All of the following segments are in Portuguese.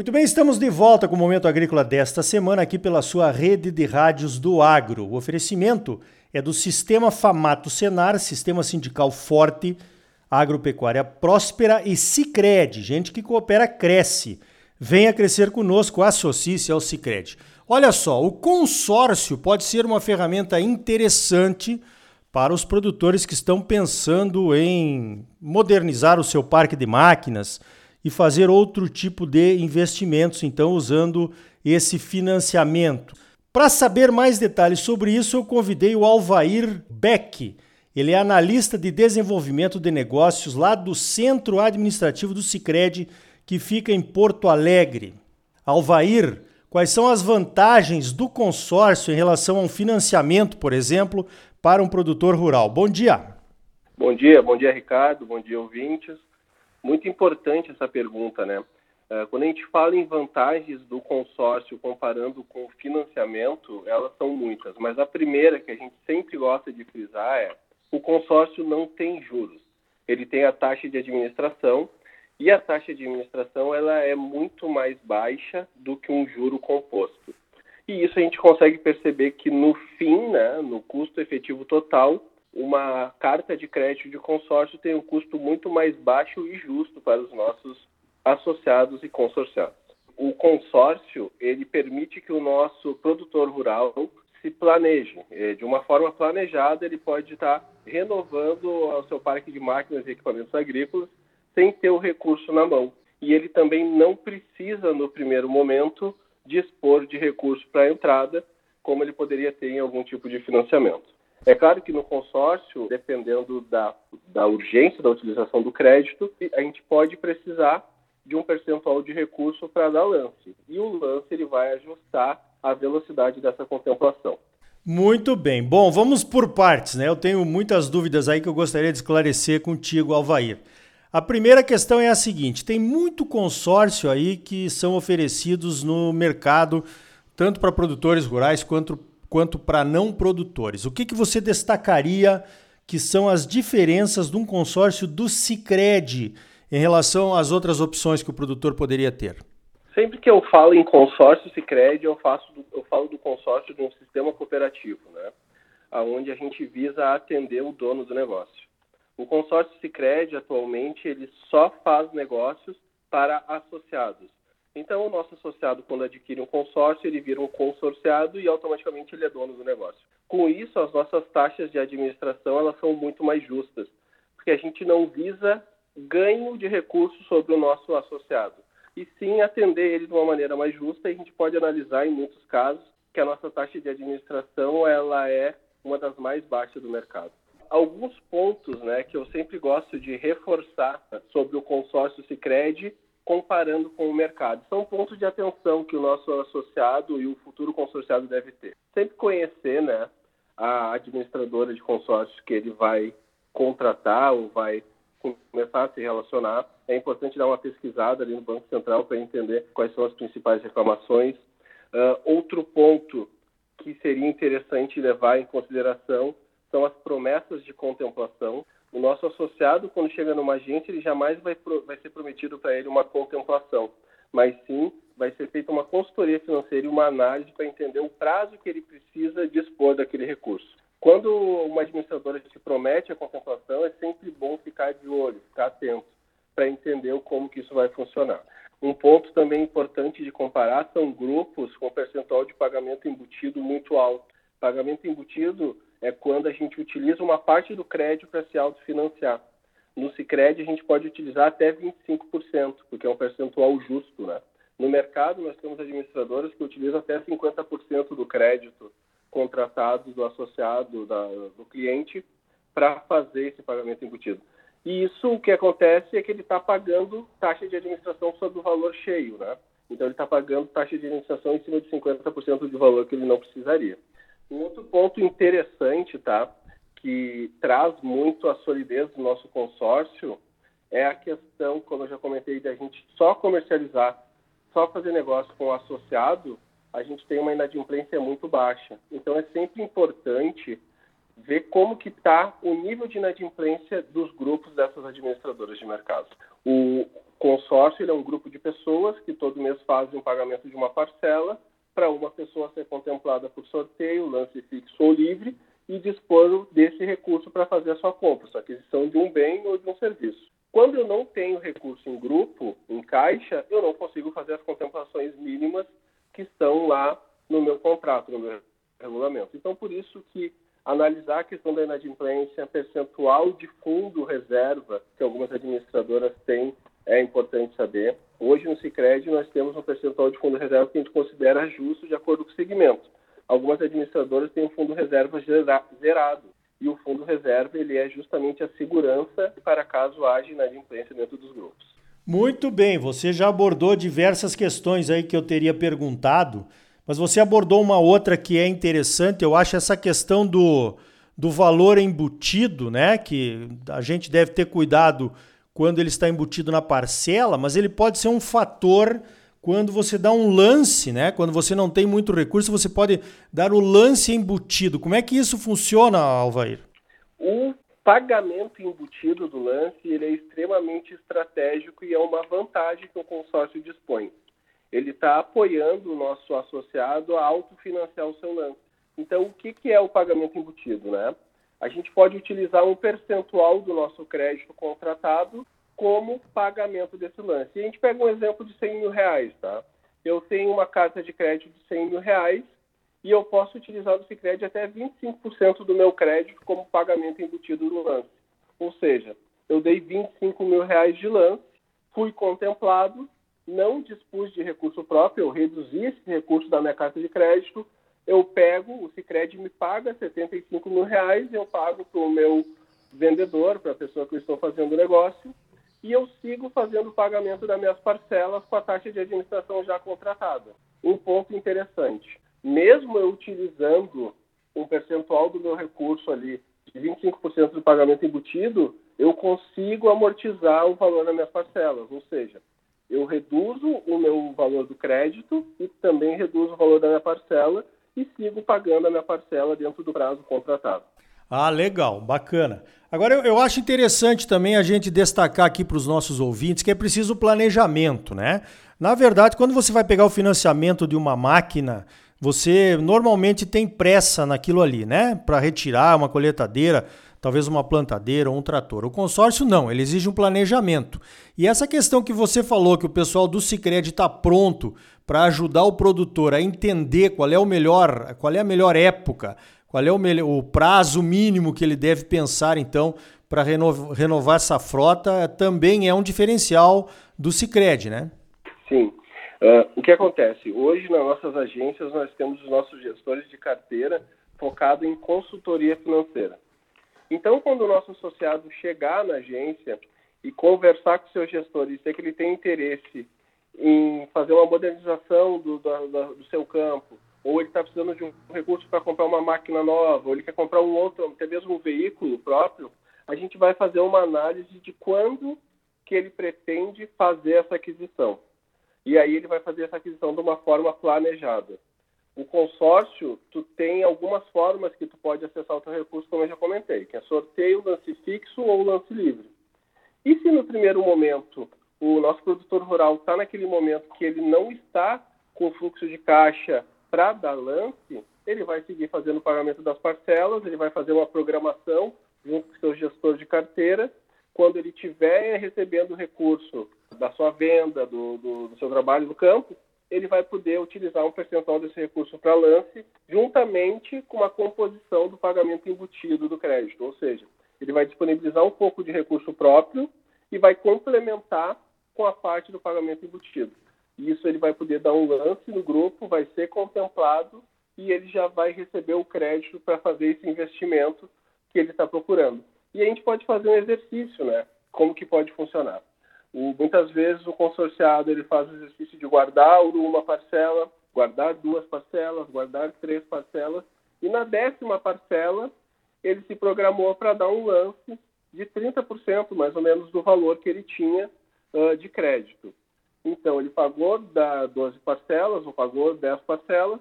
Muito bem, estamos de volta com o Momento Agrícola desta semana aqui pela sua rede de rádios do Agro. O oferecimento é do Sistema Famato Senar, Sistema Sindical Forte, Agropecuária Próspera e Cicred. Gente que coopera, cresce. Venha crescer conosco, associe-se ao Cicred. Olha só, o consórcio pode ser uma ferramenta interessante para os produtores que estão pensando em modernizar o seu parque de máquinas, e fazer outro tipo de investimentos, então usando esse financiamento. Para saber mais detalhes sobre isso, eu convidei o Alvair Beck. Ele é analista de desenvolvimento de negócios lá do Centro Administrativo do Sicredi, que fica em Porto Alegre. Alvair, quais são as vantagens do consórcio em relação a um financiamento, por exemplo, para um produtor rural? Bom dia. Bom dia, bom dia, Ricardo, bom dia, ouvintes. Muito importante essa pergunta, né? É, quando a gente fala em vantagens do consórcio comparando com o financiamento, elas são muitas, mas a primeira que a gente sempre gosta de frisar é o consórcio não tem juros. Ele tem a taxa de administração e a taxa de administração ela é muito mais baixa do que um juro composto. E isso a gente consegue perceber que no fim, né, no custo efetivo total, uma carta de crédito de consórcio tem um custo muito mais baixo e justo para os nossos associados e consorciados. O consórcio ele permite que o nosso produtor rural se planeje. De uma forma planejada, ele pode estar renovando o seu parque de máquinas e equipamentos agrícolas sem ter o recurso na mão. E ele também não precisa, no primeiro momento, dispor de recurso para a entrada, como ele poderia ter em algum tipo de financiamento. É claro que no consórcio, dependendo da, da urgência da utilização do crédito, a gente pode precisar de um percentual de recurso para dar lance. E o lance ele vai ajustar a velocidade dessa contemplação. Muito bem. Bom, vamos por partes, né? Eu tenho muitas dúvidas aí que eu gostaria de esclarecer contigo, Alvair. A primeira questão é a seguinte: tem muito consórcio aí que são oferecidos no mercado, tanto para produtores rurais quanto quanto para não produtores. O que, que você destacaria que são as diferenças de um consórcio do Cicred em relação às outras opções que o produtor poderia ter? Sempre que eu falo em consórcio Cicred, eu, faço do, eu falo do consórcio de um sistema cooperativo, né? onde a gente visa atender o dono do negócio. O consórcio Cicred, atualmente, ele só faz negócios para associados. Então, o nosso associado, quando adquire um consórcio, ele vira um consorciado e automaticamente ele é dono do negócio. Com isso, as nossas taxas de administração elas são muito mais justas, porque a gente não visa ganho de recursos sobre o nosso associado, e sim atender ele de uma maneira mais justa. E a gente pode analisar em muitos casos que a nossa taxa de administração ela é uma das mais baixas do mercado. Alguns pontos, né, que eu sempre gosto de reforçar sobre o consórcio Sicredi comparando com o mercado. São pontos de atenção que o nosso associado e o futuro consorciado deve ter. Sempre conhecer né, a administradora de consórcios que ele vai contratar ou vai começar a se relacionar. É importante dar uma pesquisada ali no Banco Central para entender quais são as principais reclamações. Uh, outro ponto que seria interessante levar em consideração são as promessas de contemplação. O nosso associado, quando chega numa agência, ele jamais vai, vai ser prometido para ele uma contemplação, mas sim vai ser feita uma consultoria financeira e uma análise para entender o prazo que ele precisa dispor daquele recurso. Quando uma administradora te promete a contemplação, é sempre bom ficar de olho, ficar atento, para entender como que isso vai funcionar. Um ponto também importante de comparar são grupos com percentual de pagamento embutido muito alto. Pagamento embutido é quando a gente utiliza uma parte do crédito para se autofinanciar. No Cicred, a gente pode utilizar até 25%, porque é um percentual justo, né? No mercado, nós temos administradoras que utilizam até 50% do crédito contratado do associado, da, do cliente, para fazer esse pagamento embutido. E isso, o que acontece é que ele está pagando taxa de administração sobre o valor cheio, né? Então, ele está pagando taxa de administração em cima de 50% do valor que ele não precisaria. Um outro ponto interessante, tá, que traz muito a solidez do nosso consórcio é a questão, como eu já comentei, da gente só comercializar, só fazer negócio com o associado, a gente tem uma inadimplência muito baixa. Então é sempre importante ver como que está o nível de inadimplência dos grupos dessas administradoras de mercado. O, consórcio é um grupo de pessoas que todo mês fazem um pagamento de uma parcela para uma pessoa ser contemplada por sorteio, lance fixo ou livre e dispor desse recurso para fazer a sua compra, sua aquisição de um bem ou de um serviço. Quando eu não tenho recurso em grupo, em caixa, eu não consigo fazer as contemplações mínimas que estão lá no meu contrato, no meu regulamento. Então, por isso que analisar a questão da inadimplência, percentual de fundo reserva que algumas administradoras têm, é importante saber. Hoje no Sicredi nós temos um percentual de fundo reserva que a gente considera justo de acordo com o segmento. Algumas administradoras têm um fundo reserva zerado e o fundo reserva ele é justamente a segurança para caso haja inadimplência dentro dos grupos. Muito bem, você já abordou diversas questões aí que eu teria perguntado, mas você abordou uma outra que é interessante, eu acho essa questão do, do valor embutido, né? Que a gente deve ter cuidado quando ele está embutido na parcela, mas ele pode ser um fator quando você dá um lance, né? Quando você não tem muito recurso, você pode dar o lance embutido. Como é que isso funciona, Alvair? O pagamento embutido do lance ele é extremamente estratégico e é uma vantagem que o consórcio dispõe. Ele está apoiando o nosso associado a autofinanciar o seu lance. Então, o que, que é o pagamento embutido, né? A gente pode utilizar um percentual do nosso crédito contratado como pagamento desse lance. E a gente pega um exemplo de 100 mil reais, tá? Eu tenho uma carta de crédito de 100 mil reais e eu posso utilizar do Cicred até 25% do meu crédito como pagamento embutido no lance. Ou seja, eu dei 25 mil reais de lance, fui contemplado, não dispus de recurso próprio, eu reduzi esse recurso da minha carta de crédito, eu pego, o Cicred me paga 75 mil reais, eu pago para o meu vendedor, para a pessoa que eu estou fazendo o negócio, e eu sigo fazendo o pagamento das minhas parcelas com a taxa de administração já contratada. Um ponto interessante, mesmo eu utilizando um percentual do meu recurso ali de 25% do pagamento embutido, eu consigo amortizar o valor das minhas parcelas, ou seja, eu reduzo o meu valor do crédito e também reduzo o valor da minha parcela e sigo pagando a minha parcela dentro do prazo contratado. Ah, legal, bacana. Agora, eu, eu acho interessante também a gente destacar aqui para os nossos ouvintes que é preciso planejamento, né? Na verdade, quando você vai pegar o financiamento de uma máquina, você normalmente tem pressa naquilo ali, né? Para retirar uma coletadeira, talvez uma plantadeira ou um trator. O consórcio não, ele exige um planejamento. E essa questão que você falou, que o pessoal do Cicred está pronto para ajudar o produtor a entender qual é o melhor, qual é a melhor época qual é o, melhor, o prazo mínimo que ele deve pensar, então, para renovar, renovar essa frota? Também é um diferencial do Cicred, né? Sim. Uh, o que acontece? Hoje, nas nossas agências, nós temos os nossos gestores de carteira focado em consultoria financeira. Então, quando o nosso associado chegar na agência e conversar com o seu gestor e dizer que ele tem interesse em fazer uma modernização do, do, do seu campo, ou ele está precisando de um recurso para comprar uma máquina nova, ou ele quer comprar um outro, até mesmo um veículo próprio, a gente vai fazer uma análise de quando que ele pretende fazer essa aquisição. E aí ele vai fazer essa aquisição de uma forma planejada. O consórcio, tu tem algumas formas que tu pode acessar o teu recurso, como eu já comentei, que é sorteio, lance fixo ou lance livre. E se no primeiro momento o nosso produtor rural está naquele momento que ele não está com fluxo de caixa para dar lance, ele vai seguir fazendo o pagamento das parcelas, ele vai fazer uma programação junto com seu gestor de carteira. Quando ele estiver recebendo o recurso da sua venda, do, do, do seu trabalho no campo, ele vai poder utilizar um percentual desse recurso para lance, juntamente com a composição do pagamento embutido do crédito. Ou seja, ele vai disponibilizar um pouco de recurso próprio e vai complementar com a parte do pagamento embutido. Isso ele vai poder dar um lance no grupo, vai ser contemplado e ele já vai receber o crédito para fazer esse investimento que ele está procurando. E a gente pode fazer um exercício, né? Como que pode funcionar? O, muitas vezes o consorciado ele faz o exercício de guardar uma parcela, guardar duas parcelas, guardar três parcelas, e na décima parcela ele se programou para dar um lance de 30% mais ou menos do valor que ele tinha uh, de crédito. Então, ele pagou da 12 parcelas, ou pagou 10 parcelas,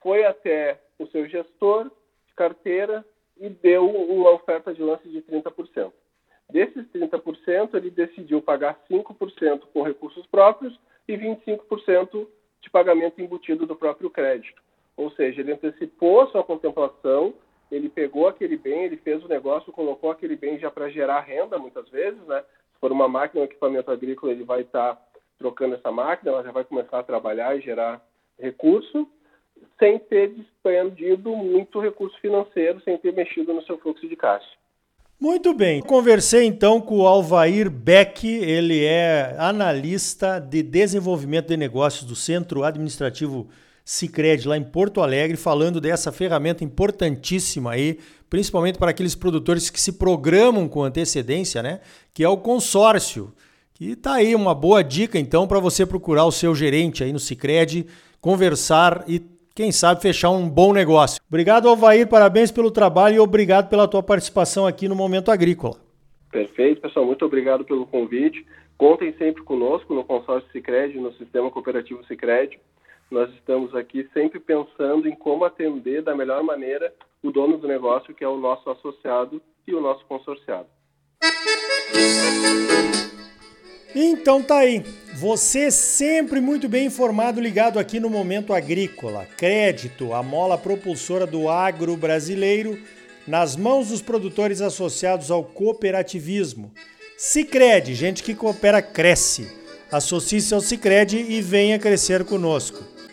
foi até o seu gestor de carteira e deu uma oferta de lance de 30%. Desses 30%, ele decidiu pagar 5% com recursos próprios e 25% de pagamento embutido do próprio crédito. Ou seja, ele antecipou sua contemplação, ele pegou aquele bem, ele fez o negócio, colocou aquele bem já para gerar renda, muitas vezes, né? For uma máquina, um equipamento agrícola, ele vai estar tá trocando essa máquina, ela já vai começar a trabalhar e gerar recurso, sem ter despendido muito recurso financeiro, sem ter mexido no seu fluxo de caixa. Muito bem. Conversei então com o Alvair Beck, ele é analista de desenvolvimento de negócios do Centro Administrativo Sicredi lá em Porto Alegre, falando dessa ferramenta importantíssima aí, principalmente para aqueles produtores que se programam com antecedência, né? Que é o consórcio. Que tá aí uma boa dica então para você procurar o seu gerente aí no Sicredi, conversar e quem sabe fechar um bom negócio. Obrigado, Alvair, parabéns pelo trabalho e obrigado pela tua participação aqui no Momento Agrícola. Perfeito, pessoal, muito obrigado pelo convite. Contem sempre conosco no consórcio Sicredi, no sistema cooperativo Sicredi. Nós estamos aqui sempre pensando em como atender da melhor maneira o dono do negócio, que é o nosso associado e o nosso consorciado. Então tá aí. Você sempre muito bem informado, ligado aqui no Momento Agrícola. Crédito, a mola propulsora do agro brasileiro, nas mãos dos produtores associados ao cooperativismo. Sicredi, gente que coopera cresce. Associe-se ao Sicredi e venha crescer conosco.